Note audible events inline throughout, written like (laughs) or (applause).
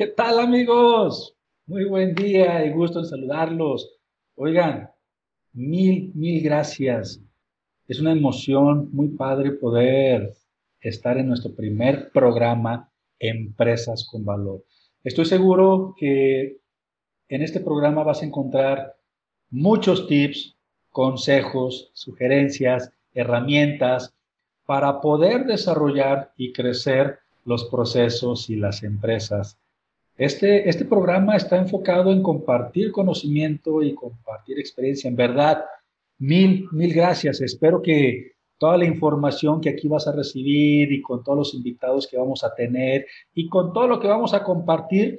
¿Qué tal amigos? Muy buen día y gusto en saludarlos. Oigan, mil, mil gracias. Es una emoción muy padre poder estar en nuestro primer programa Empresas con Valor. Estoy seguro que en este programa vas a encontrar muchos tips, consejos, sugerencias, herramientas para poder desarrollar y crecer los procesos y las empresas este, este programa está enfocado en compartir conocimiento y compartir experiencia. En verdad, mil, mil gracias. Espero que toda la información que aquí vas a recibir y con todos los invitados que vamos a tener y con todo lo que vamos a compartir,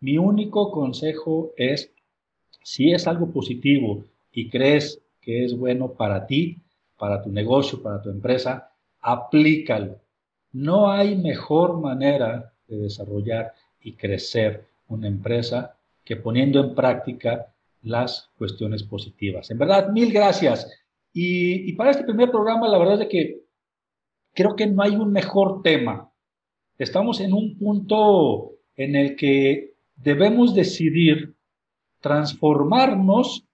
mi único consejo es, si es algo positivo y crees que es bueno para ti, para tu negocio, para tu empresa, aplícalo. No hay mejor manera de desarrollar y crecer una empresa que poniendo en práctica las cuestiones positivas. En verdad, mil gracias. Y, para este primer programa, la verdad es que creo que no hay un mejor tema. Estamos en un punto en el que debemos decidir transformarnos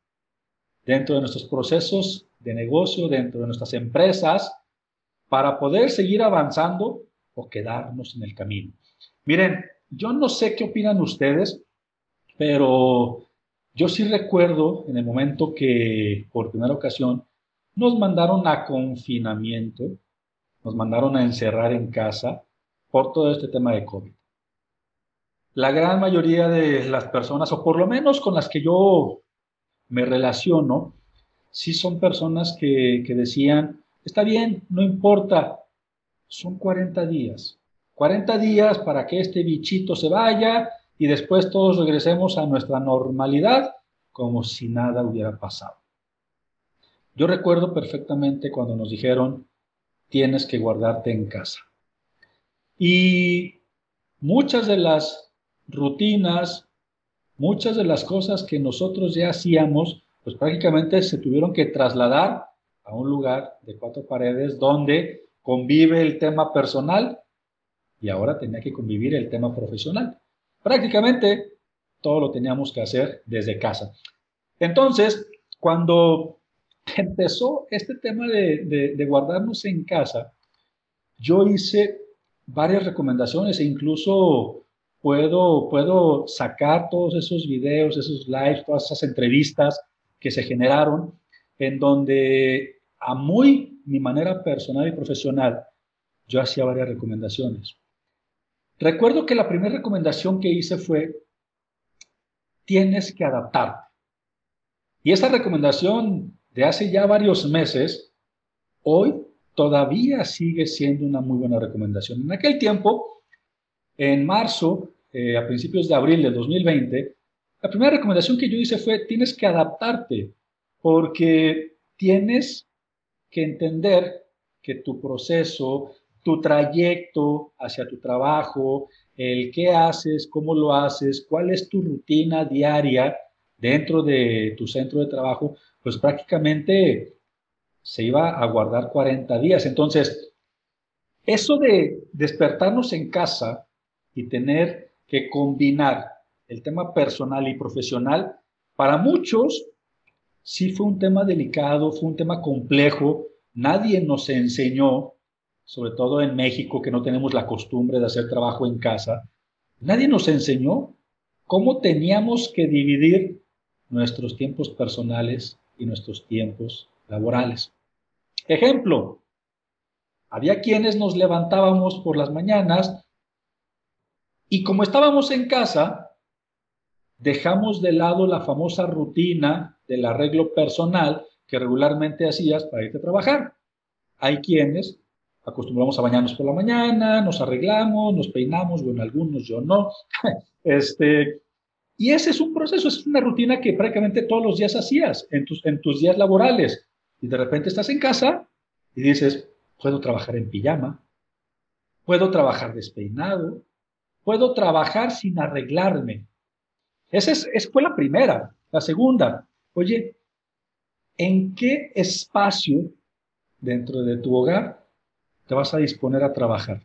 dentro de nuestros procesos de negocio, dentro de nuestras empresas, para poder seguir avanzando o quedarnos en el camino. Miren, yo no sé qué opinan ustedes, pero yo sí recuerdo en el momento que por primera ocasión nos mandaron a confinamiento, nos mandaron a encerrar en casa por todo este tema de COVID. La gran mayoría de las personas, o por lo menos con las que yo me relaciono, sí son personas que, que decían, está bien, no importa, son 40 días, 40 días para que este bichito se vaya y después todos regresemos a nuestra normalidad como si nada hubiera pasado. Yo recuerdo perfectamente cuando nos dijeron, tienes que guardarte en casa. Y muchas de las rutinas, muchas de las cosas que nosotros ya hacíamos, pues prácticamente se tuvieron que trasladar a un lugar de cuatro paredes donde convive el tema personal y ahora tenía que convivir el tema profesional. Prácticamente todo lo teníamos que hacer desde casa. Entonces, cuando (laughs) empezó este tema de, guardarnos en casa, yo hice varias recomendaciones e incluso puedo, puedo sacar todos esos videos, esos lives, todas esas entrevistas que se generaron en donde a muy mi manera personal y profesional yo hacía varias recomendaciones. Recuerdo que la primera recomendación que hice fue, tienes que adaptarte. Y esa recomendación de hace ya varios meses, hoy todavía sigue siendo una muy buena recomendación. En aquel tiempo, en marzo, eh, a principios de abril del 2020, la primera recomendación que yo hice fue, tienes que adaptarte, porque tienes que entender que tu proceso, tu trayecto hacia tu trabajo, el qué haces, cómo lo haces, cuál es tu rutina diaria dentro de tu centro de trabajo, pues prácticamente se iba a guardar 40 días. Entonces, eso de despertarnos en casa y tener que combinar el tema personal y profesional, para muchos sí fue un tema delicado, fue un tema complejo, nadie nos enseñó sobre todo en México, que no tenemos la costumbre de hacer trabajo en casa, nadie nos enseñó cómo teníamos que dividir nuestros tiempos personales y nuestros tiempos laborales. Ejemplo, había quienes nos levantábamos por las mañanas y como estábamos en casa, dejamos de lado la famosa rutina del arreglo personal que regularmente hacías para irte a trabajar. Hay quienes acostumbramos a bañarnos por la mañana, nos arreglamos, nos peinamos, bueno, algunos, yo no. (laughs) este, y ese es un proceso, es una rutina que prácticamente todos los días hacías en tus, en tus días laborales. Y de repente estás en casa y dices, puedo trabajar en pijama, puedo trabajar despeinado, puedo trabajar sin arreglarme. Esa, es, fue la primera. La segunda, oye, ¿en qué espacio dentro de tu hogar te vas a disponer a trabajar?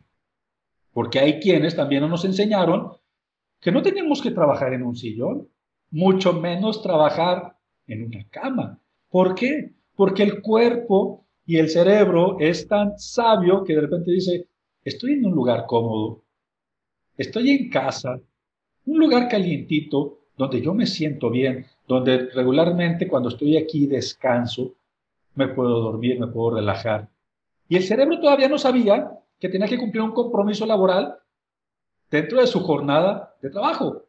Porque hay quienes también nos enseñaron que no tenemos que trabajar en un sillón, mucho menos trabajar en una cama. ¿Por qué? Porque el cuerpo y el cerebro es tan sabio que de repente dice, estoy en un lugar cómodo, estoy en casa, un lugar calientito, donde yo me siento bien, donde regularmente cuando estoy aquí descanso, me puedo dormir, me puedo relajar. Y el cerebro todavía no sabía que tenía que cumplir un compromiso laboral dentro de su jornada de trabajo.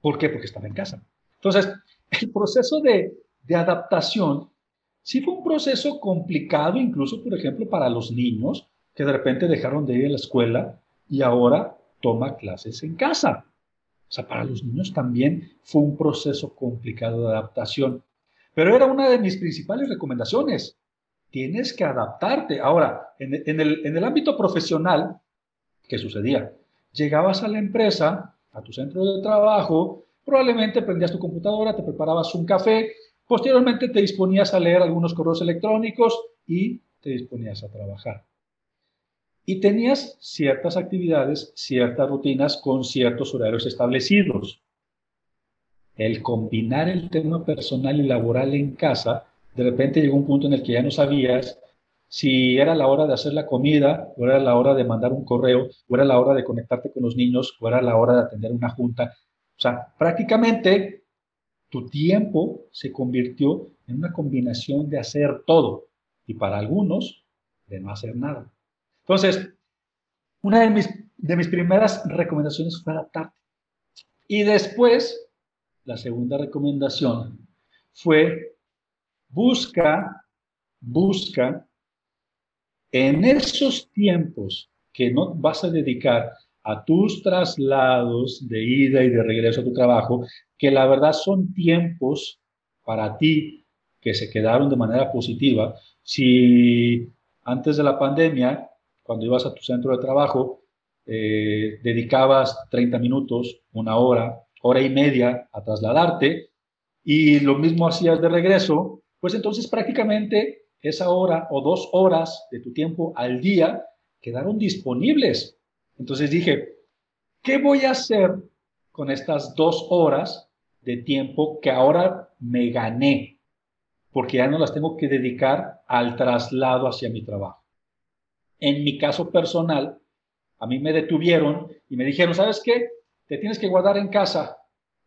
¿Por qué? Porque estaba en casa. Entonces, (laughs) el proceso de, adaptación sí fue un proceso complicado, incluso, por ejemplo, para los niños que de repente dejaron de ir a la escuela y ahora toma clases en casa. O sea, para los niños también fue un proceso complicado de adaptación. Pero era una de mis principales recomendaciones. Tienes que adaptarte. Ahora, en, el, el ámbito profesional, ¿qué sucedía? llegabas a la empresa, a tu centro de trabajo, probablemente prendías tu computadora, te preparabas un café, posteriormente te disponías a leer algunos correos electrónicos y te disponías a trabajar. Y tenías ciertas actividades, ciertas rutinas con ciertos horarios establecidos. El combinar el tema personal y laboral en casa, de repente llegó un punto en el que ya no sabías si era la hora de hacer la comida, o era la hora de mandar un correo, o era la hora de conectarte con los niños, o era la hora de atender una junta. O sea, prácticamente tu tiempo se convirtió en una combinación de hacer todo y para algunos de no hacer nada. Entonces, una de mis, de mis primeras recomendaciones fue adaptarte. Y después, la segunda recomendación fue busca, busca en esos tiempos que no vas a dedicar a tus traslados de ida y de regreso a tu trabajo, que la verdad son tiempos para ti que se quedaron de manera positiva. Si antes de la pandemia, cuando ibas a tu centro de trabajo, eh, dedicabas 30 minutos, una hora, hora y media a trasladarte, y lo mismo hacías de regreso, pues entonces prácticamente esa hora o dos horas de tu tiempo al día quedaron disponibles. Entonces dije, ¿qué voy a hacer con estas dos horas de tiempo que ahora me gané? Porque ya no las tengo que dedicar al traslado hacia mi trabajo. En mi caso personal, a mí me detuvieron y me dijeron, ¿sabes qué? Te tienes que guardar en casa.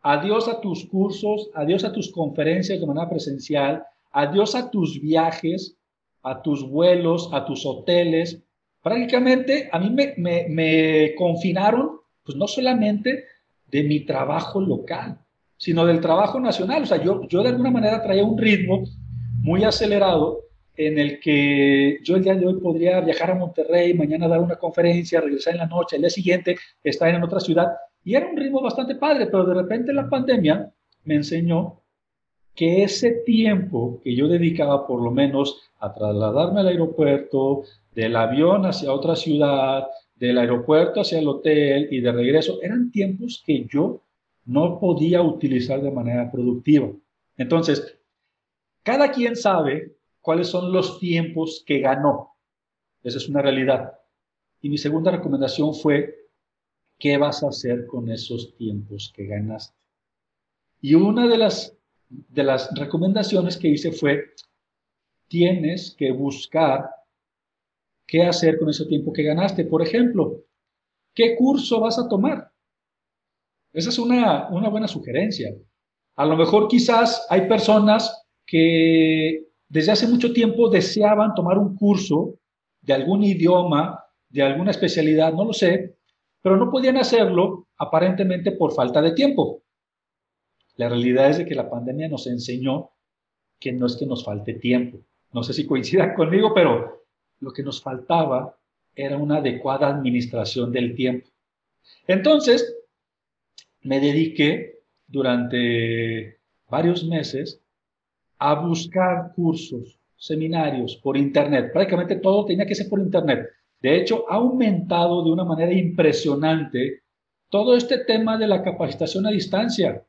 Adiós a tus cursos, adiós a tus conferencias de manera presencial, adiós a tus viajes, a tus vuelos, a tus hoteles. Prácticamente a mí me, confinaron, pues no solamente de mi trabajo local, sino del trabajo nacional. O sea, yo, yo de alguna manera traía un ritmo muy acelerado en el que yo el día de hoy podría viajar a Monterrey, mañana dar una conferencia, regresar en la noche, el día siguiente estar en otra ciudad. Y era un ritmo bastante padre, pero de repente la pandemia me enseñó que ese tiempo que yo dedicaba por lo menos a trasladarme al aeropuerto, del avión hacia otra ciudad, del aeropuerto hacia el hotel y de regreso, eran tiempos que yo no podía utilizar de manera productiva. Entonces, cada quien sabe cuáles son los tiempos que ganó. Esa es una realidad. Y mi segunda recomendación fue, ¿qué vas a hacer con esos tiempos que ganaste? Y una de las de las recomendaciones que hice fue, tienes que buscar qué hacer con ese tiempo que ganaste. Por ejemplo, ¿qué curso vas a tomar? Esa es una, una buena sugerencia. A lo mejor quizás hay personas que desde hace mucho tiempo deseaban tomar un curso de algún idioma, de alguna especialidad, no lo sé, pero no podían hacerlo aparentemente por falta de tiempo. La realidad es de que la pandemia nos enseñó que no es que nos falte tiempo. No sé si coincidan (laughs) conmigo, pero lo que nos faltaba era una adecuada administración del tiempo. Entonces, me dediqué durante varios meses a buscar cursos, seminarios por Internet. Prácticamente todo tenía que ser por Internet. De hecho, ha aumentado de una manera impresionante todo este tema de la capacitación a distancia.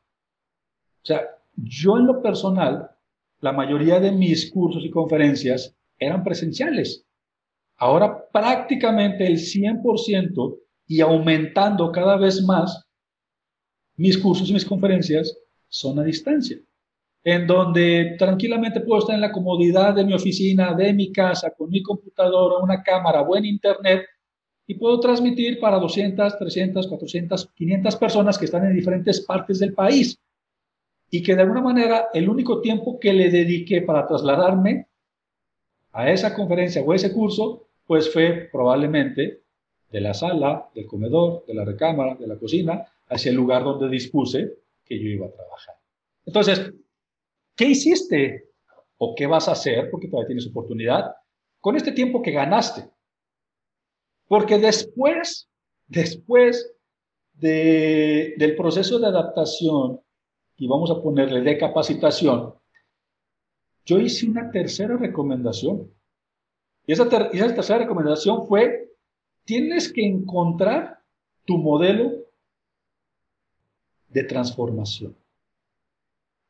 O sea, yo en lo personal, la mayoría de mis cursos y conferencias eran presenciales. Ahora prácticamente el 100% y aumentando cada vez más mis cursos y mis conferencias son a distancia, en donde tranquilamente puedo estar en la comodidad de mi oficina, de mi casa, con mi computadora, una cámara, buen internet, y puedo transmitir para 200, 300, 400, 500 personas que están en diferentes partes del país. Y que de alguna manera el único tiempo que le dediqué para trasladarme a esa conferencia o ese curso, pues fue probablemente de la sala, del comedor, de la recámara, de la cocina, hacia el lugar donde dispuse que yo iba a trabajar. Entonces, ¿qué hiciste o qué vas a hacer, porque todavía tienes oportunidad, con este tiempo que ganaste? Porque después, después de, del proceso de adaptación, y vamos a ponerle de capacitación, yo hice una tercera recomendación. Y esa, esa tercera recomendación fue, tienes que encontrar tu modelo de transformación.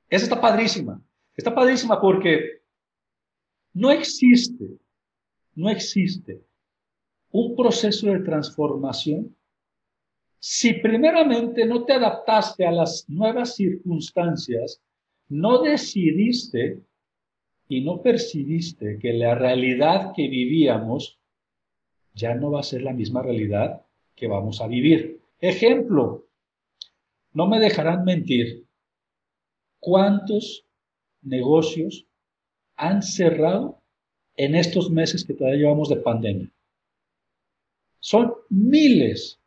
Esa está padrísima. Está padrísima porque no existe, no existe un proceso de transformación si primeramente no te adaptaste a las nuevas circunstancias, no decidiste y no percibiste que la realidad que vivíamos ya no va a ser la misma realidad que vamos a vivir. Ejemplo, no me dejarán mentir. ¿Cuántos negocios han cerrado en estos meses que todavía llevamos de pandemia? Son miles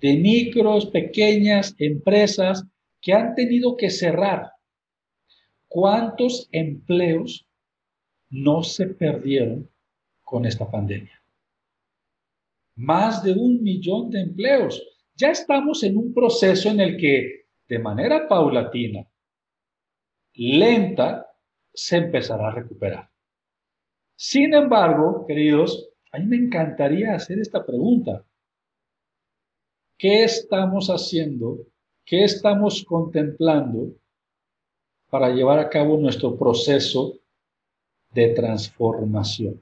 de micros, pequeñas empresas que han tenido que cerrar. ¿Cuántos empleos no se perdieron con esta pandemia? Más de un millón de empleos ya estamos en un proceso en el que de manera paulatina, lenta, se empezará a recuperar. Sin embargo, queridos, a mí me encantaría hacer esta pregunta. ¿Qué estamos haciendo? ¿Qué estamos contemplando para llevar a cabo nuestro proceso de transformación?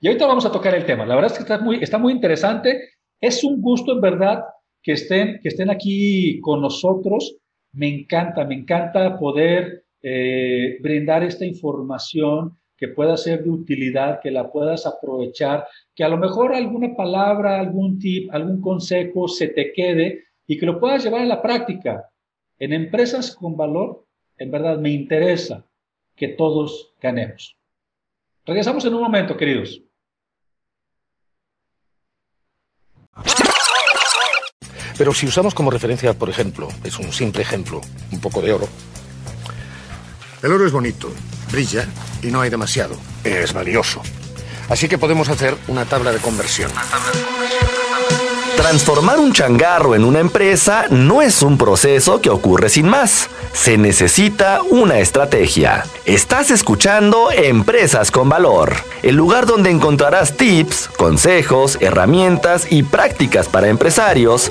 Y ahorita vamos a tocar el tema. La verdad es que está muy, interesante es un gusto en verdad que estén, que estén aquí con nosotros. Me encanta, me encanta poder eh, brindar esta información que pueda ser de utilidad, que la puedas aprovechar, que a lo mejor alguna palabra, algún tip, algún consejo se te quede y que lo puedas llevar a la práctica. En empresas con valor, en verdad me interesa que todos ganemos. Regresamos en un momento, queridos. Pero si usamos como referencia, por ejemplo, es un simple ejemplo, un poco de oro. El oro es bonito, brilla y no hay demasiado. Es valioso. Así que podemos hacer una tabla de conversión. Transformar un changarro en una empresa no es un proceso que ocurre sin más. Se necesita una estrategia. Estás escuchando Empresas con Valor, el lugar donde encontrarás tips, consejos, herramientas y prácticas para empresarios,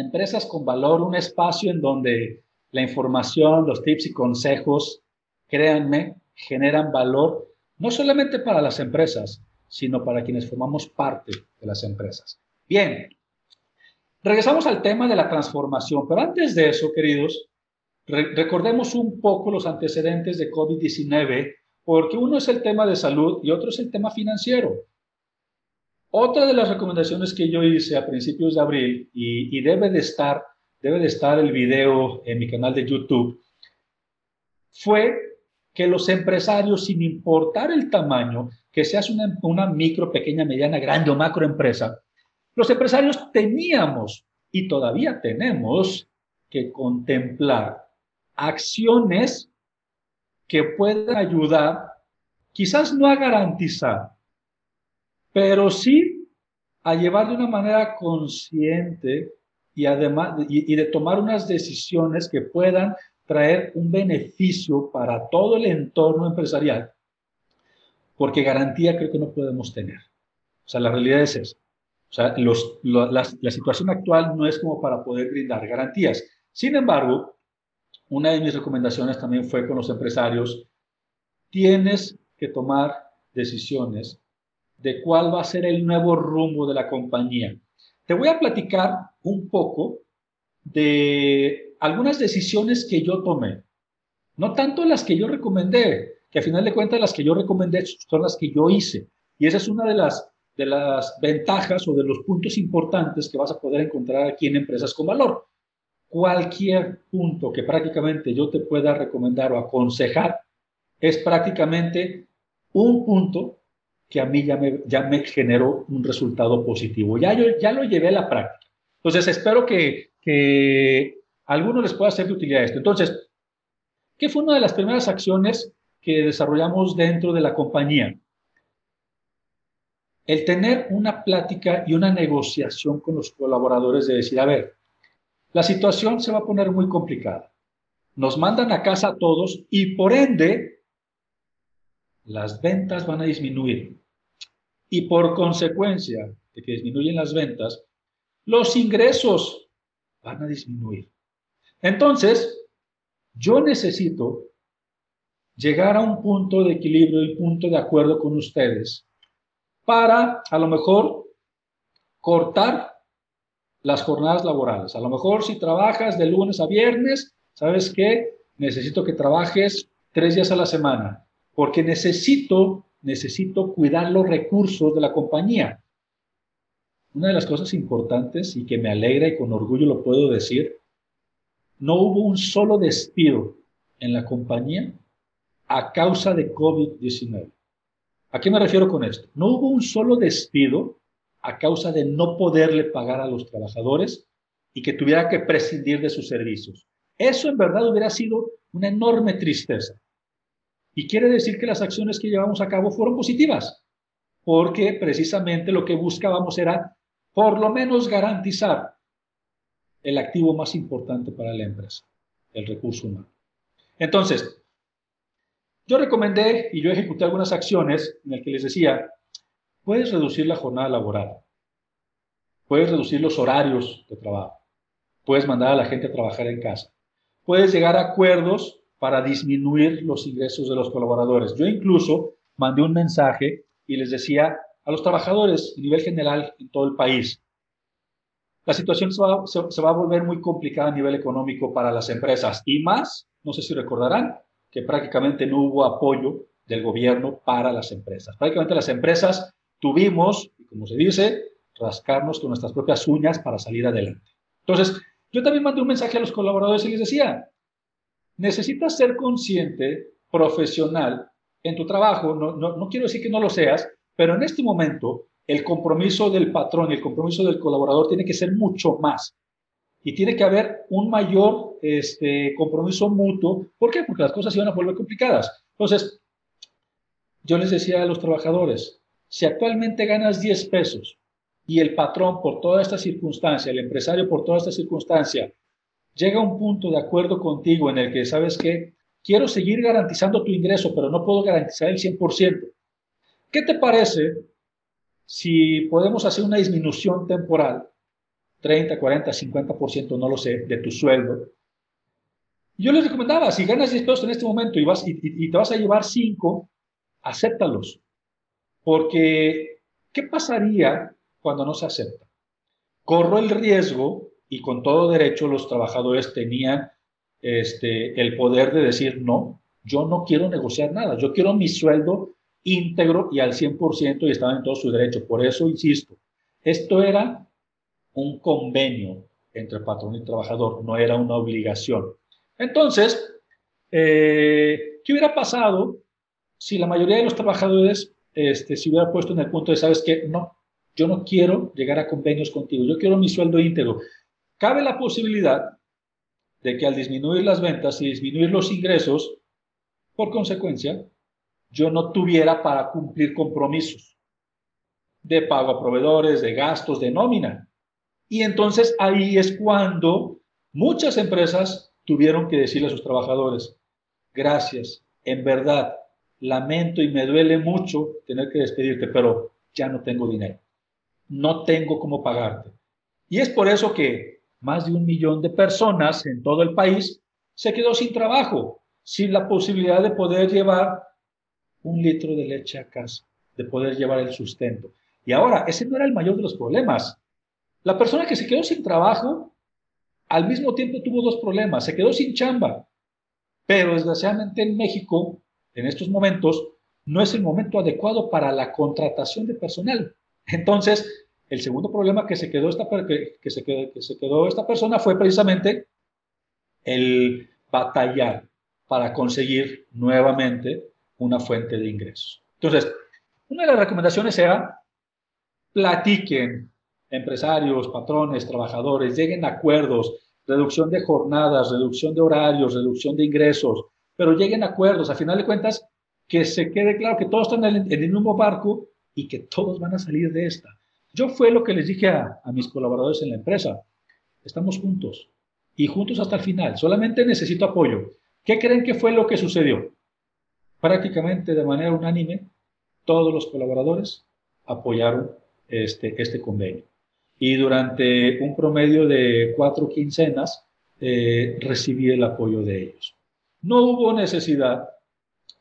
Empresas con valor, un espacio en donde la información, los tips y consejos, créanme, generan valor no solamente para las empresas, sino para quienes formamos parte de las empresas. Bien, regresamos al tema de la transformación, pero antes de eso, queridos, recordemos un poco los antecedentes de COVID-19, porque uno es el tema de salud y otro es el tema financiero. Otra de las recomendaciones que yo hice a principios de abril, y, debe, de estar, debe de estar el video en mi canal de YouTube, fue que los empresarios, sin importar el tamaño, que seas una, micro, pequeña, mediana, grande o macro empresa, los empresarios teníamos y todavía tenemos que contemplar acciones que puedan ayudar, quizás no a garantizar, pero sí a llevar de una manera consciente y además y, de tomar unas decisiones que puedan traer un beneficio para todo el entorno empresarial, porque garantía creo que no podemos tener. O sea, la realidad es esa. O sea, la, la situación actual no es como para poder brindar garantías. Sin embargo, una de mis recomendaciones también fue con los empresarios, tienes que tomar decisiones de cuál va a ser el nuevo rumbo de la compañía. Te voy a platicar un poco de algunas decisiones que yo tomé. No tanto las que yo recomendé, que a final de cuentas las que yo recomendé son las que yo hice. Y esa es una de las, de las ventajas o de los puntos importantes que vas a poder encontrar aquí en Empresas con Valor. Cualquier punto que prácticamente yo te pueda recomendar o aconsejar es prácticamente un punto que a mí ya me, ya me generó un resultado positivo. Ya, yo, ya lo llevé a la práctica. Entonces, espero que, que a algunos les pueda ser de utilidad esto. Entonces, ¿qué fue una de las primeras acciones que desarrollamos dentro de la compañía? El tener una plática y una negociación con los colaboradores de decir, a ver, la situación se va a poner muy complicada. Nos mandan a casa a todos y por ende las ventas van a disminuir y por consecuencia de que disminuyen las ventas, los ingresos van a disminuir. Entonces, yo necesito llegar a un punto de equilibrio y punto de acuerdo con ustedes para a lo mejor cortar las jornadas laborales. A lo mejor si trabajas de lunes a viernes, ¿sabes qué? Necesito que trabajes tres días a la semana, porque necesito necesito cuidar los recursos de la compañía. Una de las cosas importantes y que me alegra y con orgullo lo puedo decir, no hubo un solo despido en la compañía a causa de COVID-19. ¿A qué me refiero con esto? No hubo un solo despido a causa de no poderle pagar a los trabajadores y que tuviera que prescindir de sus servicios. Eso en verdad hubiera sido una enorme tristeza. Y quiere decir que las acciones que llevamos a cabo fueron positivas, porque precisamente lo que buscábamos era por lo menos garantizar el activo más importante para la empresa, el recurso humano. Entonces, yo recomendé y yo ejecuté algunas acciones en las que les decía, puedes reducir la jornada laboral, puedes reducir los horarios de trabajo, puedes mandar a la gente a trabajar en casa, puedes llegar a acuerdos para disminuir los ingresos de los colaboradores. Yo incluso mandé un mensaje y les decía a los trabajadores a nivel general en todo el país, la situación se va, a volver muy complicada a nivel económico para las empresas y más, no sé si recordarán, que prácticamente no hubo apoyo del gobierno para las empresas. Prácticamente las empresas tuvimos, como se dice, rascarnos con nuestras propias uñas para salir adelante. Entonces, yo también mandé un mensaje a los colaboradores y les decía, necesitas ser consciente, profesional en tu trabajo. No, no, quiero decir que no lo seas, pero en este momento el compromiso del patrón y el compromiso del colaborador tiene que ser mucho más. Y tiene que haber un mayor este, compromiso mutuo. ¿Por qué? Porque las cosas se van a volver complicadas. Entonces, yo les decía a los trabajadores, si actualmente ganas 10 pesos y el patrón por toda esta circunstancia, el empresario por toda esta circunstancia, llega a un punto de acuerdo contigo en el que, ¿sabes que Quiero seguir garantizando tu ingreso, pero no puedo garantizar el 100%. ¿Qué te parece si podemos hacer una disminución temporal, 30, 40, 50%, no lo sé, de tu sueldo. Yo les recomendaba, si ganas 10 pesos en este momento y, vas, y, te vas a llevar 5, acéptalos. Porque, ¿qué pasaría cuando no se acepta? Corro el riesgo, y con todo derecho los trabajadores tenían este, el poder de decir, no, yo no quiero negociar nada, yo quiero mi sueldo íntegro y al 100% y estaban en todo su derecho. Por eso, insisto, esto era un convenio entre patrón y trabajador, no era una obligación. Entonces, eh, ¿qué hubiera pasado si la mayoría de los trabajadores este, se hubiera puesto en el punto de, sabes qué, no, yo no quiero llegar a convenios contigo, yo quiero mi sueldo íntegro? Cabe la posibilidad de que al disminuir las ventas y disminuir los ingresos, por consecuencia, yo no tuviera para cumplir compromisos de pago a proveedores, de gastos, de nómina. Y entonces ahí es cuando muchas empresas tuvieron que decirle a sus trabajadores, gracias, en verdad, lamento y me duele mucho tener que despedirte, pero ya no tengo dinero, no tengo cómo pagarte. Y es por eso que más de un millón de personas en todo el país se quedó sin trabajo, sin la posibilidad de poder llevar un litro de leche a casa, de poder llevar el sustento. Y ahora, ese no era el mayor de los problemas. La persona que se quedó sin trabajo, al mismo tiempo tuvo dos problemas. Se quedó sin chamba. Pero desgraciadamente en México, en estos momentos, no es el momento adecuado para la contratación de personal. Entonces, el segundo problema que se quedó esta, que, se quedó, esta persona fue precisamente el batallar para conseguir nuevamente una fuente de ingresos. Entonces, una de las recomendaciones era platiquen empresarios, patrones, trabajadores, lleguen a acuerdos, reducción de jornadas, reducción de horarios, reducción de ingresos, pero lleguen a acuerdos. A final de cuentas, que se quede claro que todos están en el, mismo barco y que todos van a salir de esta. Yo fue lo que les dije a, mis colaboradores en la empresa. Estamos juntos y juntos hasta el final. Solamente necesito apoyo. ¿Qué creen que fue lo que sucedió? prácticamente de manera unánime, todos los colaboradores apoyaron este, este convenio. Y durante un promedio de cuatro quincenas eh, recibí el apoyo de ellos. No hubo necesidad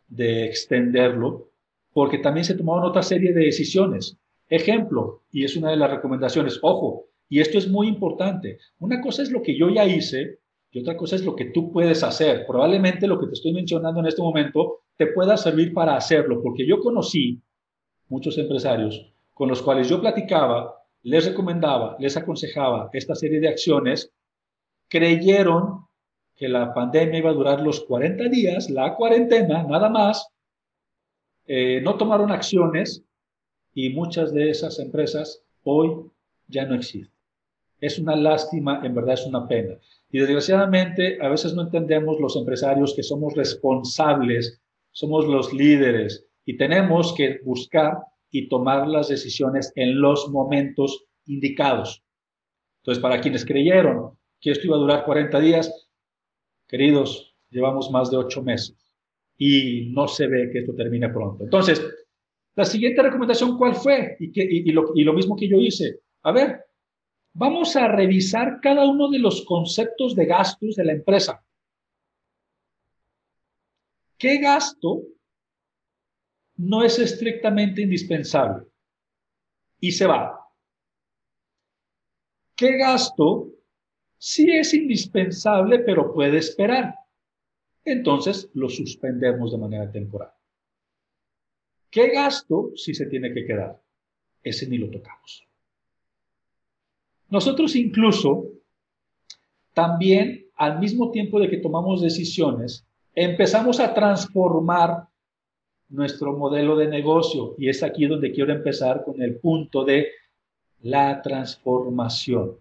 de extenderlo porque también se tomaron otra serie de decisiones. Ejemplo, y es una de las recomendaciones, ojo, y esto es muy importante, una cosa es lo que yo ya hice y otra cosa es lo que tú puedes hacer. Probablemente lo que te estoy mencionando en este momento te pueda servir para hacerlo, porque yo conocí muchos empresarios con los cuales yo platicaba, les recomendaba, les aconsejaba esta serie de acciones, creyeron que la pandemia iba a durar los 40 días, la cuarentena, nada más, eh, no tomaron acciones y muchas de esas empresas hoy ya no existen. Es una lástima, en verdad es una pena. Y desgraciadamente a veces no entendemos los empresarios que somos responsables somos los líderes y tenemos que buscar y tomar las decisiones en los momentos indicados. Entonces, para quienes creyeron que esto iba a durar 40 días, queridos, llevamos más de ocho meses y no se ve que esto termine pronto. Entonces, la siguiente recomendación, ¿cuál fue? Y, lo, lo mismo que yo hice. A ver, vamos a revisar cada uno de los conceptos de gastos de la empresa. ¿Qué gasto no es estrictamente indispensable? Y se va. ¿Qué gasto sí es indispensable pero puede esperar? Entonces lo suspendemos de manera temporal. ¿Qué gasto sí se tiene que quedar? Ese ni lo tocamos. Nosotros incluso también al mismo tiempo de que tomamos decisiones, empezamos a transformar nuestro modelo de negocio. Y es aquí donde quiero empezar con el punto de la transformación.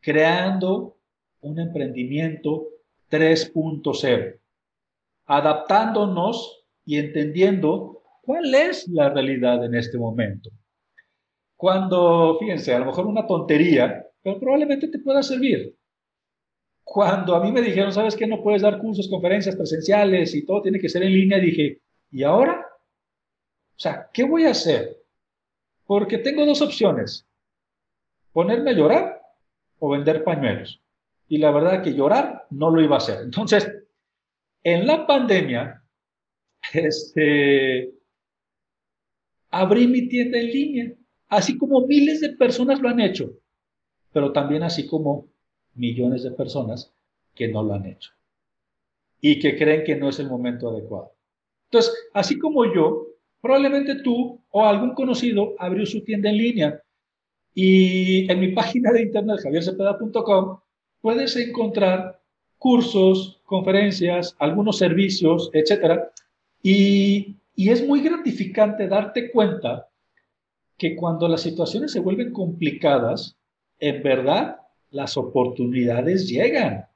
Creando un emprendimiento 3.0, adaptándonos y entendiendo cuál es la realidad en este momento. Cuando, fíjense, a lo mejor una tontería, pero probablemente te pueda servir. Cuando a mí me dijeron, ¿sabes qué? No puedes dar cursos, conferencias presenciales y todo tiene que ser en línea, dije, ¿y ahora? O sea, ¿qué voy a hacer? Porque tengo dos opciones, ponerme a llorar o vender pañuelos. Y la verdad que llorar no lo iba a hacer. Entonces, en la pandemia, (laughs) este, abrí mi tienda en línea, así como miles de personas lo han hecho, pero también así como millones de personas que no lo han hecho y que creen que no es el momento adecuado. Entonces, así como yo, probablemente tú o algún conocido abrió su tienda en línea y en mi página de internet javiercepeda.com puedes encontrar cursos, conferencias, algunos servicios, etc. Y, y es muy gratificante darte cuenta que cuando las situaciones se vuelven complicadas, en verdad las oportunidades llegan.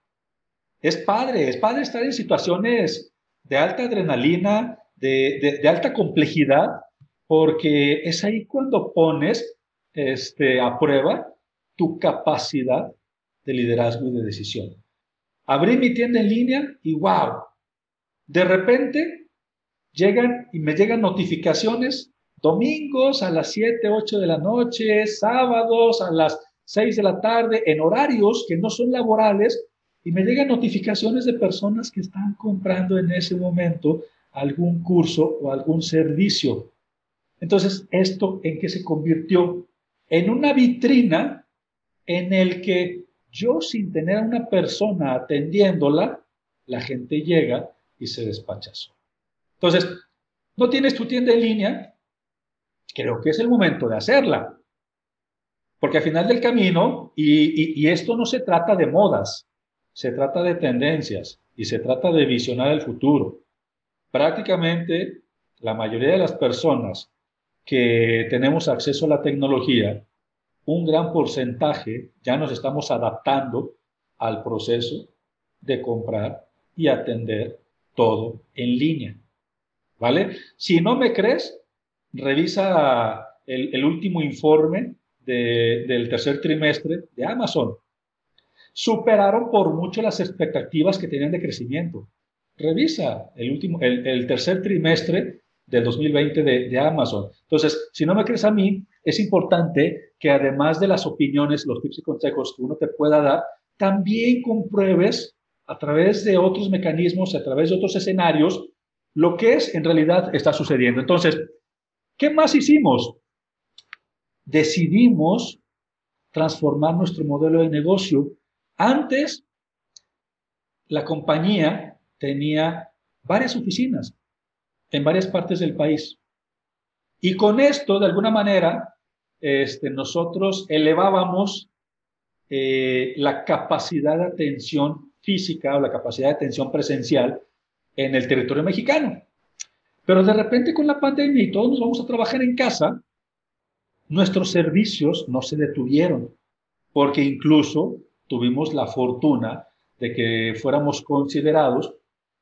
Es padre, es padre estar en situaciones de alta adrenalina, de, de, alta complejidad, porque es ahí cuando pones este, a prueba tu capacidad de liderazgo y de decisión. Abrí mi tienda en línea y wow, de repente llegan y me llegan notificaciones domingos a las 7, 8 de la noche, sábados a las 6 de la tarde, en horarios que no son laborales, y me llegan notificaciones de personas que están comprando en ese momento algún curso o algún servicio. Entonces, ¿esto en qué se convirtió? En una vitrina en el que yo sin tener a una persona atendiéndola, la gente llega y se despacha Entonces, ¿no tienes tu tienda en línea? Creo que es el momento de hacerla. Porque al final del camino, y, y esto no se trata de modas, se trata de tendencias y se trata de visionar el futuro. Prácticamente la mayoría de las personas que tenemos acceso a la tecnología, un gran porcentaje ya nos estamos adaptando al proceso de comprar y atender todo en línea. ¿Vale? Si no me crees, revisa el, último informe del tercer trimestre de Amazon superaron por mucho las expectativas que tenían de crecimiento. Revisa el, último, el, tercer trimestre del 2020 de, de, Amazon. Entonces, si no me crees a mí, es importante que además de las opiniones, los tips y consejos que uno te pueda dar, también compruebes a través de otros mecanismos, a través de otros escenarios, lo que es en realidad está sucediendo. Entonces, ¿qué más hicimos? Decidimos transformar nuestro modelo de negocio antes, la compañía tenía varias oficinas en varias partes del país. Y con esto, de alguna manera, este, nosotros elevábamos eh, la capacidad de atención física o la capacidad de atención presencial en el territorio mexicano. Pero de repente con la pandemia y todos nos vamos a trabajar en casa, nuestros servicios no se detuvieron, porque incluso tuvimos la fortuna de que fuéramos considerados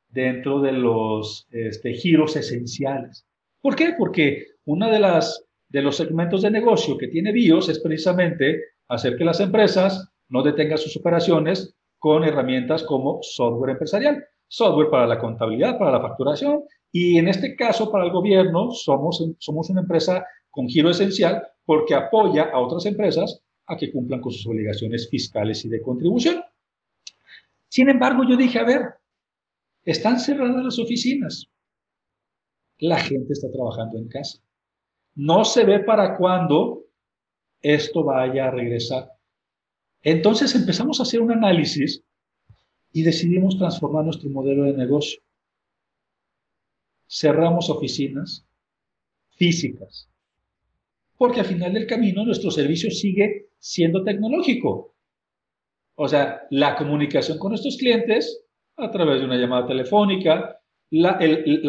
dentro de los este, giros esenciales. ¿Por qué? Porque uno de, las, de los segmentos de negocio que tiene BIOS es precisamente hacer que las empresas no detengan sus operaciones con herramientas como software empresarial, software para la contabilidad, para la facturación, y en este caso para el gobierno somos, somos una empresa con giro esencial porque apoya a otras empresas a que cumplan con sus obligaciones fiscales y de contribución. Sin embargo, yo dije, a ver, están cerradas las oficinas. La gente está trabajando en casa. No se ve para cuándo esto vaya a regresar. Entonces empezamos a hacer un análisis y decidimos transformar nuestro modelo de negocio. Cerramos oficinas físicas, porque al final del camino nuestro servicio sigue siendo tecnológico. O sea, la comunicación con nuestros clientes a través de una llamada telefónica, la,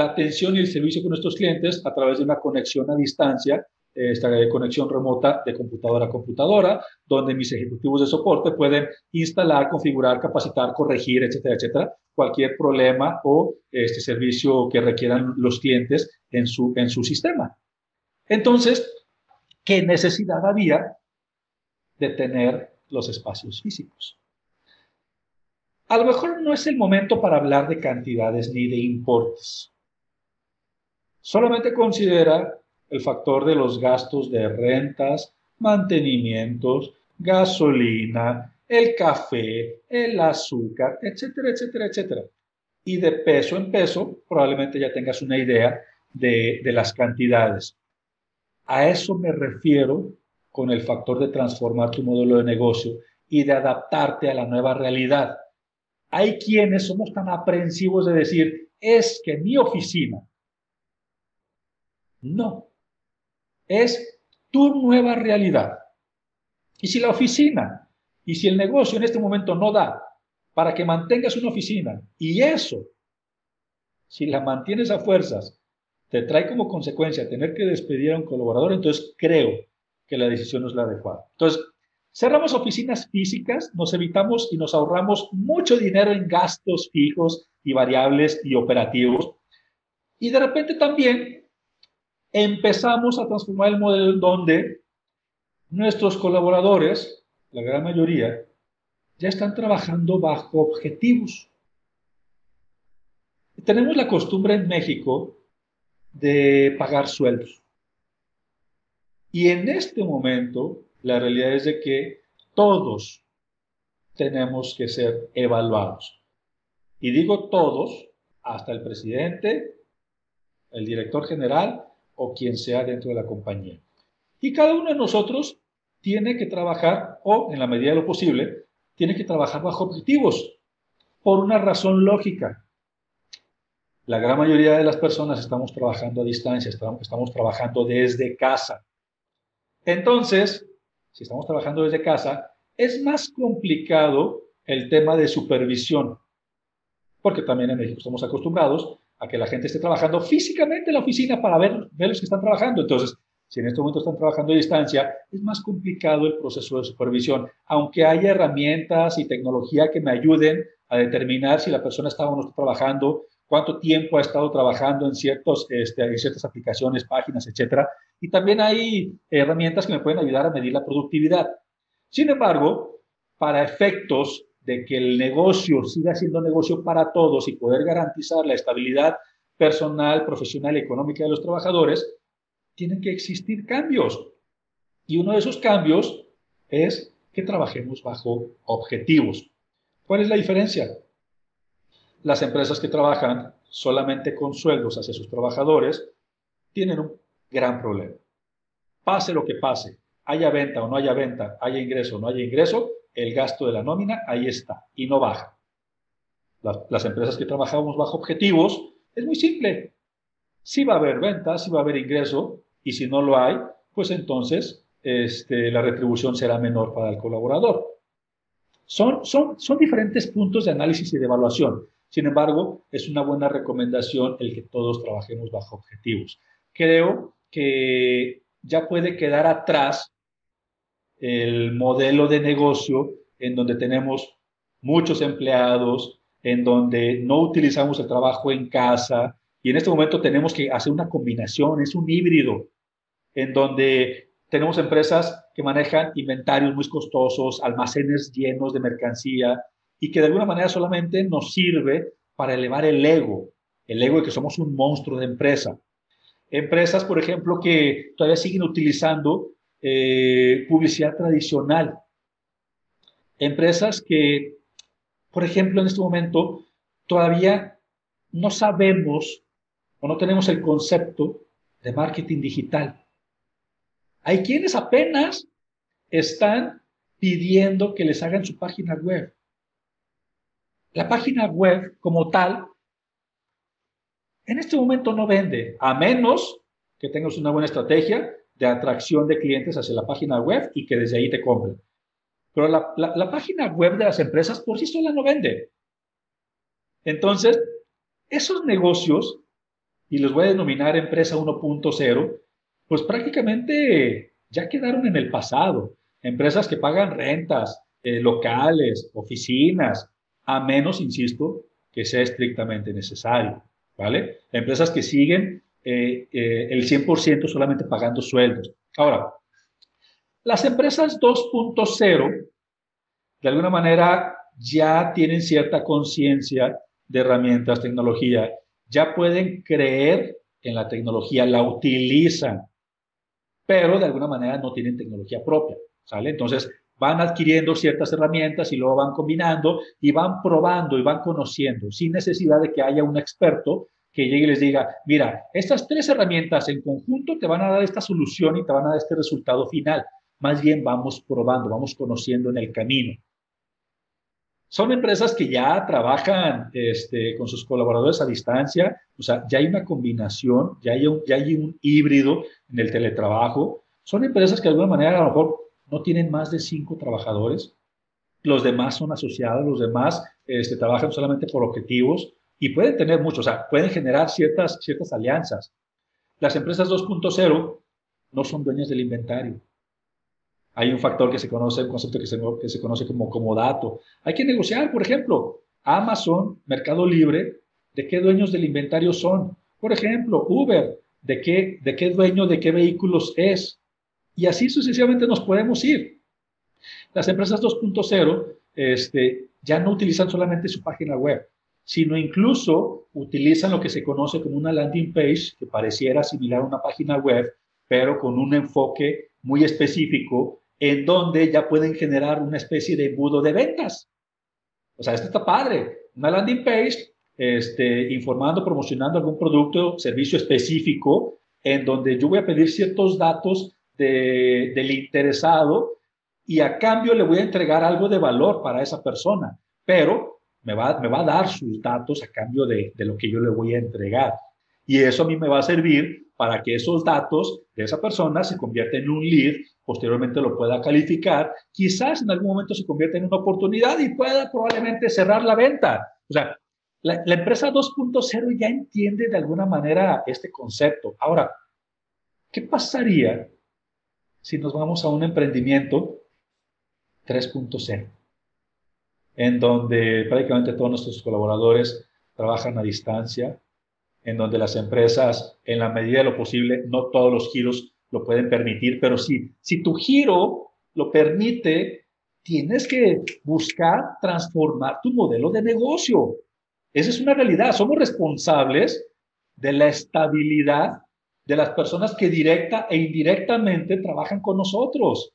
atención y el servicio con nuestros clientes a través de una conexión a distancia, esta conexión remota de computadora a computadora, donde mis ejecutivos de soporte pueden instalar, configurar, capacitar, corregir, etcétera, etcétera, cualquier problema o este servicio que requieran los clientes en su, en su sistema. Entonces, ¿qué necesidad había de tener los espacios físicos. A lo mejor no es el momento para hablar de cantidades ni de importes. Solamente considera el factor de los gastos de rentas, mantenimientos, gasolina, el café, el azúcar, etcétera, etcétera, etcétera. Y de peso en peso, probablemente ya tengas una idea de, de las cantidades. A eso me refiero con el factor de transformar tu modelo de negocio y de adaptarte a la nueva realidad. Hay quienes somos tan aprensivos de decir, es que mi oficina. No, es tu nueva realidad. Y si la oficina y si el negocio en este momento no da para que mantengas una oficina y eso, si la mantienes a fuerzas, te trae como consecuencia tener que despedir a un colaborador, entonces creo que la decisión no es la adecuada. Entonces, cerramos oficinas físicas, nos evitamos y nos ahorramos mucho dinero en gastos fijos y variables y operativos. Y de repente también empezamos a transformar el modelo donde nuestros colaboradores, la gran mayoría, ya están trabajando bajo objetivos. Tenemos la costumbre en México de pagar sueldos. Y en este momento, la realidad es de que todos tenemos que ser evaluados. Y digo todos, hasta el presidente, el director general o quien sea dentro de la compañía. Y cada uno de nosotros tiene que trabajar, o en la medida de lo posible, tiene que trabajar bajo objetivos, por una razón lógica. La gran mayoría de las personas estamos trabajando a distancia, estamos, trabajando desde casa. Entonces, si estamos trabajando desde casa, es más complicado el tema de supervisión, porque también en México estamos acostumbrados a que la gente esté trabajando físicamente en la oficina para ver, ver los que están trabajando. Entonces, si en este momento están trabajando a distancia, es más complicado el proceso de supervisión, aunque haya herramientas y tecnología que me ayuden a determinar si la persona está o no está trabajando, cuánto tiempo ha estado trabajando en, este, en ciertas aplicaciones, páginas, etcétera. Y también hay herramientas que me pueden ayudar a medir la productividad. Sin embargo, para efectos que el negocio siga siendo negocio para todos y poder garantizar la estabilidad personal, profesional y económica de los trabajadores, tienen que existir cambios. Y uno de esos cambios es que trabajemos bajo objetivos. ¿Cuál es la diferencia? Las empresas que trabajan solamente con sueldos hacia sus trabajadores tienen un gran problema. Pase lo que pase, haya venta o no haya venta, haya ingreso o no haya ingreso, el gasto de la nómina ahí está y no baja. Las, empresas que trabajamos bajo objetivos es muy simple. Si va a haber ventas, si va a haber ingreso y si no lo hay, pues entonces este, la retribución será menor para el colaborador. Son, son, son diferentes puntos de análisis y de evaluación. Sin embargo, es una buena recomendación el que todos trabajemos bajo objetivos. Creo que ya puede quedar atrás el modelo de negocio en donde tenemos muchos empleados, en donde no utilizamos el trabajo en casa y en este momento tenemos que hacer una combinación, es un híbrido, en donde tenemos empresas que manejan inventarios muy costosos, almacenes llenos de mercancía y que de alguna manera solamente nos sirve para elevar el ego, el ego de que somos un monstruo de empresa. Empresas, por ejemplo, que todavía siguen utilizando eh, publicidad tradicional. Empresas que, por ejemplo, en este momento todavía no sabemos o no tenemos el concepto de marketing digital. Hay quienes apenas están pidiendo que les hagan su página web. La página web como tal, en este momento no vende, a menos que tengas una buena estrategia de atracción de clientes hacia la página web y que desde ahí te compren. Pero la, la, página web de las empresas por sí sola no vende. Entonces, esos negocios, y los voy a denominar empresa 1.0, pues prácticamente ya quedaron en el pasado. Empresas que pagan rentas, eh, locales, oficinas, a menos, insisto, que sea estrictamente necesario. ¿Vale? Empresas que siguen eh, eh, el 100% solamente pagando sueldos. Ahora, las empresas 2.0, de alguna manera, ya tienen cierta conciencia de herramientas, tecnología, ya pueden creer en la tecnología, la utilizan, pero de alguna manera no tienen tecnología propia, ¿sale? Entonces, van adquiriendo ciertas herramientas y luego van combinando y van probando y van conociendo sin necesidad de que haya un experto que llegue y les diga, mira, estas tres herramientas en conjunto te van a dar esta solución y te van a dar este resultado final. Más bien vamos probando, vamos conociendo en el camino. Son empresas que ya trabajan este, con sus colaboradores a distancia, o sea, ya hay una combinación, ya hay un, ya hay un híbrido en el teletrabajo. Son empresas que de alguna manera a lo mejor no tienen más de cinco trabajadores, los demás son asociados, los demás este, trabajan solamente por objetivos y pueden tener muchos, o sea, pueden generar ciertas, ciertas alianzas. Las empresas 2.0 no son dueñas del inventario. Hay un factor que se conoce, un concepto que se, que se conoce como, como dato. Hay que negociar, por ejemplo, Amazon, Mercado Libre, ¿de qué dueños del inventario son? Por ejemplo, Uber, ¿de qué, de qué dueño de qué vehículos es? Y así sucesivamente nos podemos ir. Las empresas 2.0 este, ya no utilizan solamente su página web, sino incluso utilizan lo que se conoce como una landing page, que pareciera similar a una página web, pero con un enfoque muy específico, en donde ya pueden generar una especie de embudo de ventas. O sea, esto está padre. Una landing page este, informando, promocionando algún producto, servicio específico, en donde yo voy a pedir ciertos datos del interesado y a cambio le voy a entregar algo de valor para esa persona. Pero me va, me va a dar sus datos a cambio de, de lo que yo le voy a entregar. Y eso a mí me va a servir para que esos datos de esa persona se conviertan en un lead, posteriormente lo pueda calificar, quizás en algún momento se convierta en una oportunidad y pueda probablemente cerrar la venta. O sea, la, la empresa 2.0 ya entiende de alguna manera este concepto. Ahora, ¿qué pasaría si nos vamos a un emprendimiento 3.0? En donde prácticamente todos nuestros colaboradores trabajan a distancia, en donde las empresas, en la medida de lo posible, no todos los giros lo pueden permitir, pero si, si tu giro lo permite, tienes que buscar transformar tu modelo de negocio. Esa es una realidad. Somos responsables de la estabilidad de las personas que directa e indirectamente trabajan con nosotros.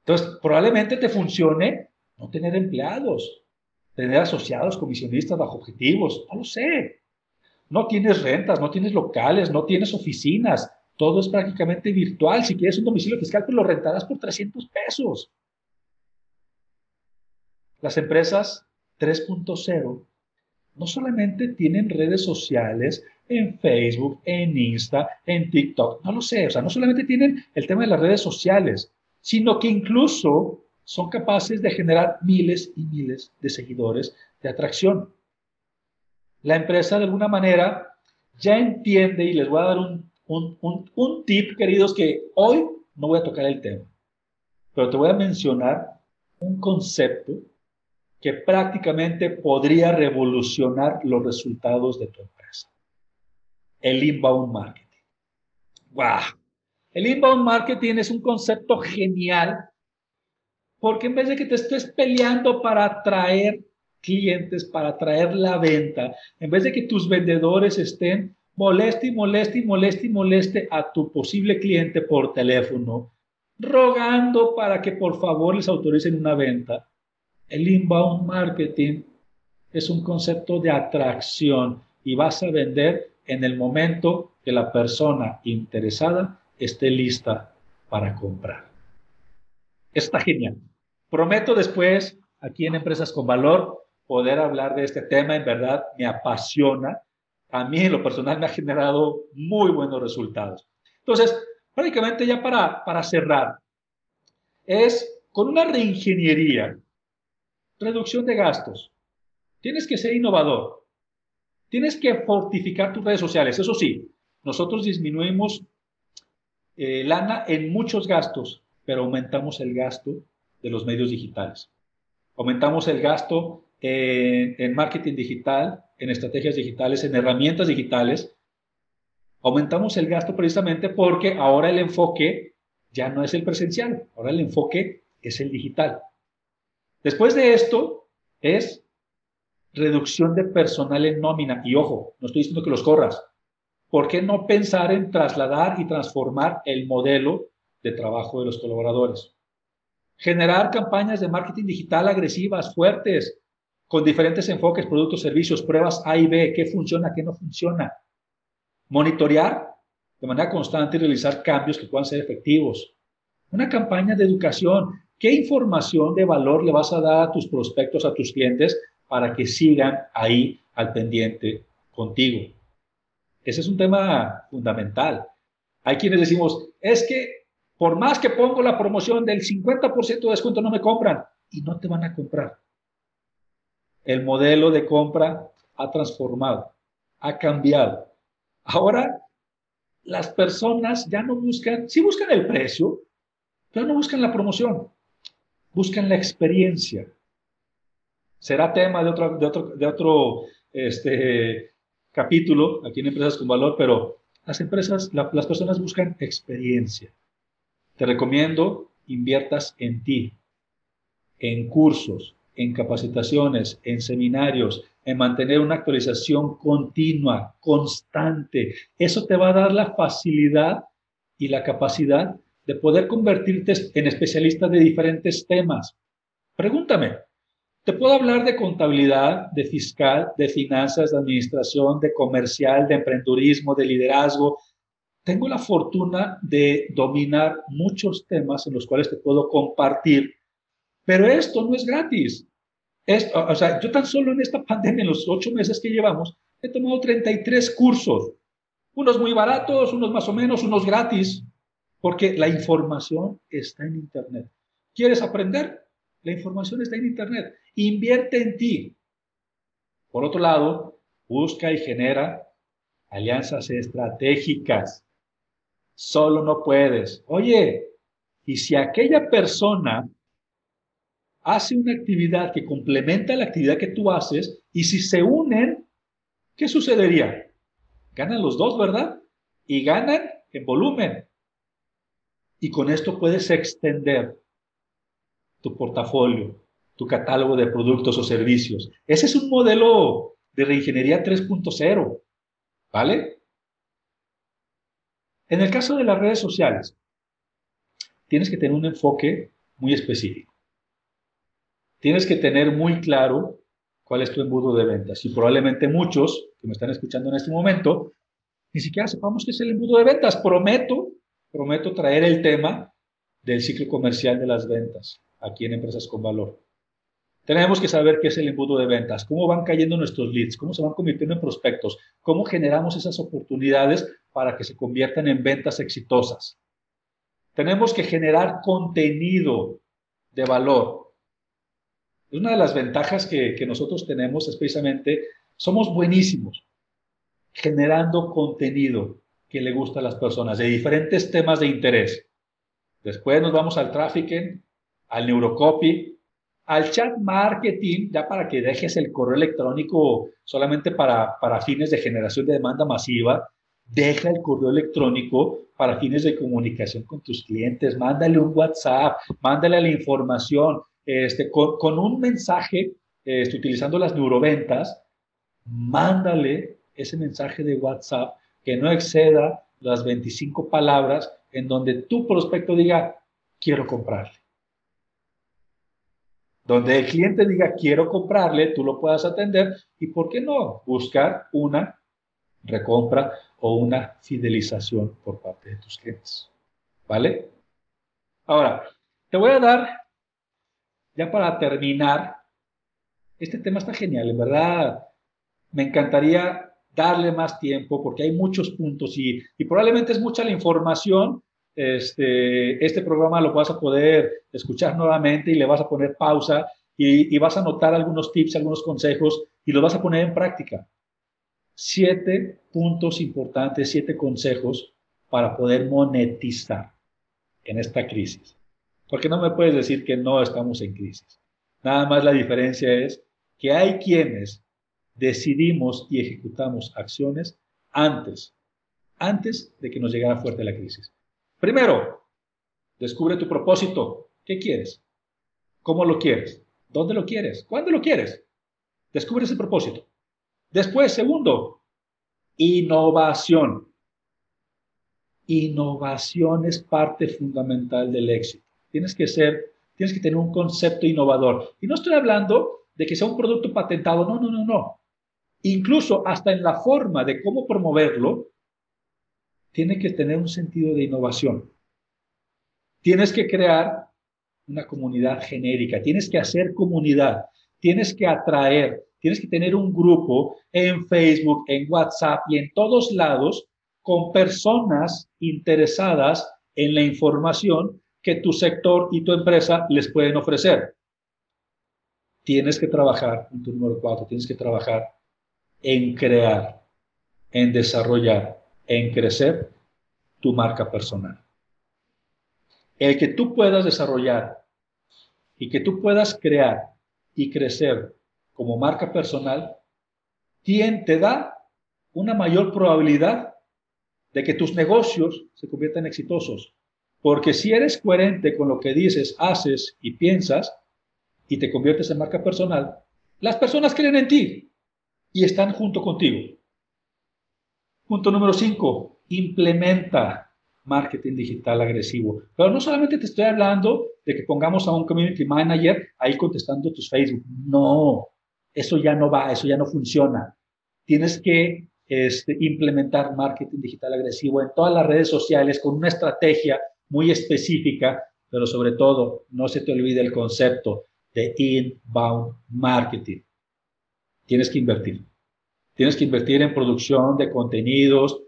Entonces, probablemente te funcione no tener empleados, tener asociados, comisionistas bajo objetivos, no lo sé. No tienes rentas, no tienes locales, no tienes oficinas, todo es prácticamente virtual. Si quieres un domicilio fiscal, pues lo rentarás por 300 pesos. Las empresas 3.0 no solamente tienen redes sociales en Facebook, en Insta, en TikTok, no lo sé, o sea, no solamente tienen el tema de las redes sociales, sino que incluso son capaces de generar miles y miles de seguidores de atracción. La empresa de alguna manera ya entiende y les voy a dar un, un, tip, queridos, que hoy no voy a tocar el tema, pero te voy a mencionar un concepto que prácticamente podría revolucionar los resultados de tu empresa. El inbound marketing. ¡Wow! El inbound marketing es un concepto genial porque en vez de que te estés peleando para atraer clientes, para atraer la venta, en vez de que tus vendedores estén moleste y moleste y moleste y moleste a tu posible cliente por teléfono, rogando para que por favor les autoricen una venta, el inbound marketing es un concepto de atracción y vas a vender en el momento que la persona interesada esté lista para comprar. Está genial. Prometo después, aquí en Empresas con Valor, poder hablar de este tema. En verdad, me apasiona. A mí, en lo personal, me ha generado muy buenos resultados. Entonces, prácticamente ya para, para cerrar, es con una reingeniería, reducción de gastos. Tienes que ser innovador. Tienes que fortificar tus redes sociales. Eso sí, nosotros disminuimos eh, lana en muchos gastos, pero aumentamos el gasto de los medios digitales. Aumentamos el gasto en, marketing digital, en estrategias digitales, en herramientas digitales. Aumentamos el gasto precisamente porque ahora el enfoque ya no es el presencial, ahora el enfoque es el digital. Después de esto es reducción de personal en nómina. Y ojo, no estoy diciendo que los corras. ¿por qué no pensar en trasladar y transformar el modelo de trabajo de los colaboradores? Generar campañas de marketing digital agresivas, fuertes, con diferentes enfoques, productos, servicios, pruebas A y B, qué funciona, qué no funciona. Monitorear de manera constante y realizar cambios que puedan ser efectivos. Una campaña de educación. ¿Qué información de valor le vas a dar a tus prospectos, a tus clientes, para que sigan ahí al pendiente contigo? Ese es un tema fundamental. Hay quienes decimos, es que por más que pongo la promoción del 50% de descuento no me compran y no te van a comprar. El modelo de compra ha transformado, ha cambiado. Ahora las personas ya no buscan, sí buscan el precio, pero no buscan la promoción, buscan la experiencia. Será tema de otro, de otro, de otro este, capítulo aquí en Empresas con Valor, pero las empresas, las personas buscan experiencia. Te recomiendo inviertas en ti, en cursos, en capacitaciones, en seminarios, en mantener una actualización continua, constante. Eso te va a dar la facilidad y la capacidad de poder convertirte en especialista de diferentes temas. Pregúntame, te puedo hablar de contabilidad, de fiscal, de finanzas, de administración, de comercial, de emprendurismo, de liderazgo. Tengo la fortuna de dominar muchos temas en los cuales te puedo compartir, pero esto no es gratis. Esto, o sea, yo tan solo en esta (laughs) pandemia, en los ocho meses que llevamos, he tomado 33 cursos. Unos muy baratos, unos más o menos, unos gratis, porque la información está en Internet. ¿Quieres aprender? La información está en Internet. Invierte en ti. Por otro lado, busca y genera alianzas estratégicas. Solo no puedes. Oye, y si aquella persona hace una actividad que complementa la actividad que tú haces y si se unen, ¿qué sucedería? Ganan los dos, ¿verdad? Y ganan en volumen. Y con esto puedes extender tu portafolio, tu catálogo de productos o servicios. Ese es un modelo de reingeniería 3.0, ¿vale? En el caso de las redes sociales, tienes que tener un enfoque muy específico. Tienes que tener muy claro cuál es tu embudo de ventas. Y probablemente muchos que me están escuchando en este momento ni siquiera sepamos qué es el embudo de ventas. Prometo, prometo traer el tema del ciclo comercial de las ventas aquí en Empresas con Valor. Tenemos que saber qué es el embudo de ventas, cómo van cayendo nuestros leads, cómo se van convirtiendo en prospectos, cómo generamos esas oportunidades para que se conviertan en ventas exitosas. Tenemos que generar contenido de valor. Una de las ventajas que, que nosotros tenemos es precisamente, somos buenísimos generando contenido que le gusta a las personas de diferentes temas de interés. Después nos vamos al trafficking, al neurocopy, al chat marketing, ya para que dejes el correo electrónico solamente para, para fines de generación de demanda masiva, deja el correo electrónico para fines de comunicación con tus clientes, mándale un WhatsApp, mándale la información, este, con, un mensaje, este, utilizando las neuroventas, mándale ese mensaje de WhatsApp que no exceda las 25 palabras en donde tu prospecto diga, quiero comprarle donde el cliente diga quiero comprarle, tú lo puedas atender y, ¿por qué no? Buscar una recompra o una fidelización por parte de tus clientes. ¿Vale? Ahora, te voy a dar, ya para terminar, este tema está genial, en verdad, me encantaría darle más tiempo porque hay muchos puntos y, y probablemente es mucha la información este, este programa lo vas a poder escuchar nuevamente y le vas a poner pausa y, vas a anotar algunos tips, algunos consejos y los vas a poner en práctica. Siete puntos importantes, siete consejos para poder monetizar en esta crisis. Porque no me puedes decir que no estamos en crisis. Nada más la diferencia es que hay quienes decidimos y ejecutamos acciones antes, antes de que nos llegara fuerte la crisis. Primero, descubre tu propósito. ¿Qué quieres? ¿Cómo lo quieres? ¿Dónde lo quieres? ¿Cuándo lo quieres? Descubre ese propósito. Después, segundo, innovación. Innovación es parte fundamental del éxito. Tienes que ser, tienes que tener un concepto innovador. Y no estoy hablando de que sea un producto patentado, no, no, no, no. Incluso hasta en la forma de cómo promoverlo, tiene que tener un sentido de innovación. Tienes que crear una comunidad genérica, tienes que hacer comunidad, tienes que atraer, tienes que tener un grupo en Facebook, en WhatsApp y en todos lados con personas interesadas en la información que tu sector y tu empresa les pueden ofrecer. Tienes que trabajar, punto número cuatro, tienes que trabajar en crear, en desarrollar, en crecer tu marca personal. El que tú puedas desarrollar y que tú puedas crear y crecer como marca personal, te da una mayor probabilidad de que tus negocios se conviertan exitosos. Porque si eres coherente con lo que dices, haces y piensas y te conviertes en marca personal, las personas creen en ti y están junto contigo. Punto número 5. Implementa marketing digital agresivo. Pero no solamente te estoy hablando de que pongamos a un community manager ahí contestando tus Facebook. No, eso ya no va, eso ya no funciona. Tienes que este, implementar marketing digital agresivo en todas las redes sociales con una estrategia muy específica, pero sobre todo no se te olvide el concepto de inbound marketing. Tienes que invertir. Tienes que invertir en producción de contenidos,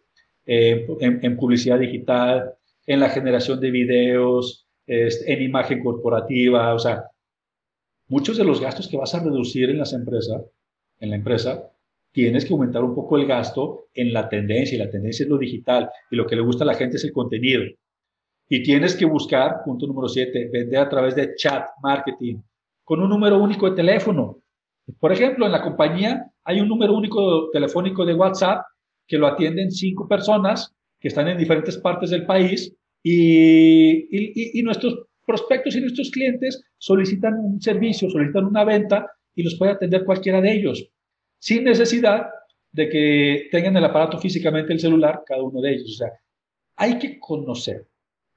eh, en, publicidad digital, en la generación de videos, en imagen corporativa, o sea, muchos de los gastos que vas a reducir en las empresas, en la empresa, tienes que aumentar un poco el gasto en la tendencia, y la tendencia es lo digital, y lo que le gusta a la gente es el contenido. Y tienes que buscar, punto número siete, vender a través de chat marketing, con un número único de teléfono. Por ejemplo, en la compañía hay un número único telefónico de WhatsApp que lo atienden cinco personas que están en diferentes partes del país y, nuestros prospectos y nuestros clientes solicitan un servicio, solicitan una venta y los puede atender cualquiera de ellos, sin necesidad de que tengan el aparato físicamente el celular cada uno de ellos. O sea, hay que conocer.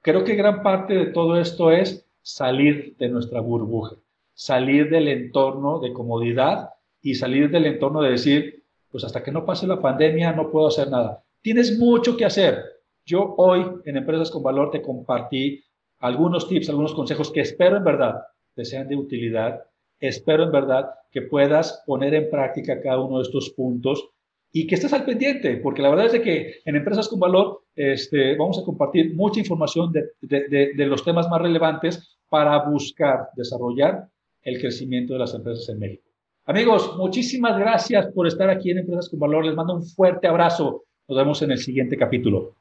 Creo que gran parte de todo esto es salir de nuestra burbuja, salir del entorno de comodidad y salir del entorno de decir, pues hasta que no pase la pandemia no puedo hacer nada. Tienes mucho que hacer. Yo hoy en Empresas con Valor te compartí algunos tips, algunos consejos que espero en verdad te sean de utilidad. Espero en verdad que puedas poner en práctica cada uno de estos puntos y que estés al pendiente, porque la verdad es de que en Empresas con Valor este, vamos a compartir mucha información de, los temas más relevantes para buscar desarrollar el crecimiento de las empresas en México. Amigos, muchísimas gracias por estar aquí en Empresas con Valor. Les mando un fuerte abrazo. Nos vemos en el siguiente capítulo.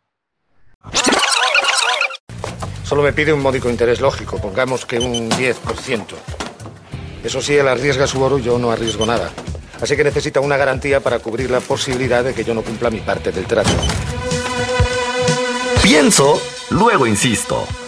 Solo me pide un módico interés lógico, pongamos que un 10%. Eso sí, él arriesga su oro, yo no arriesgo nada. Así que necesita una garantía para cubrir la posibilidad de que yo no cumpla mi parte del trato. Pienso, luego insisto.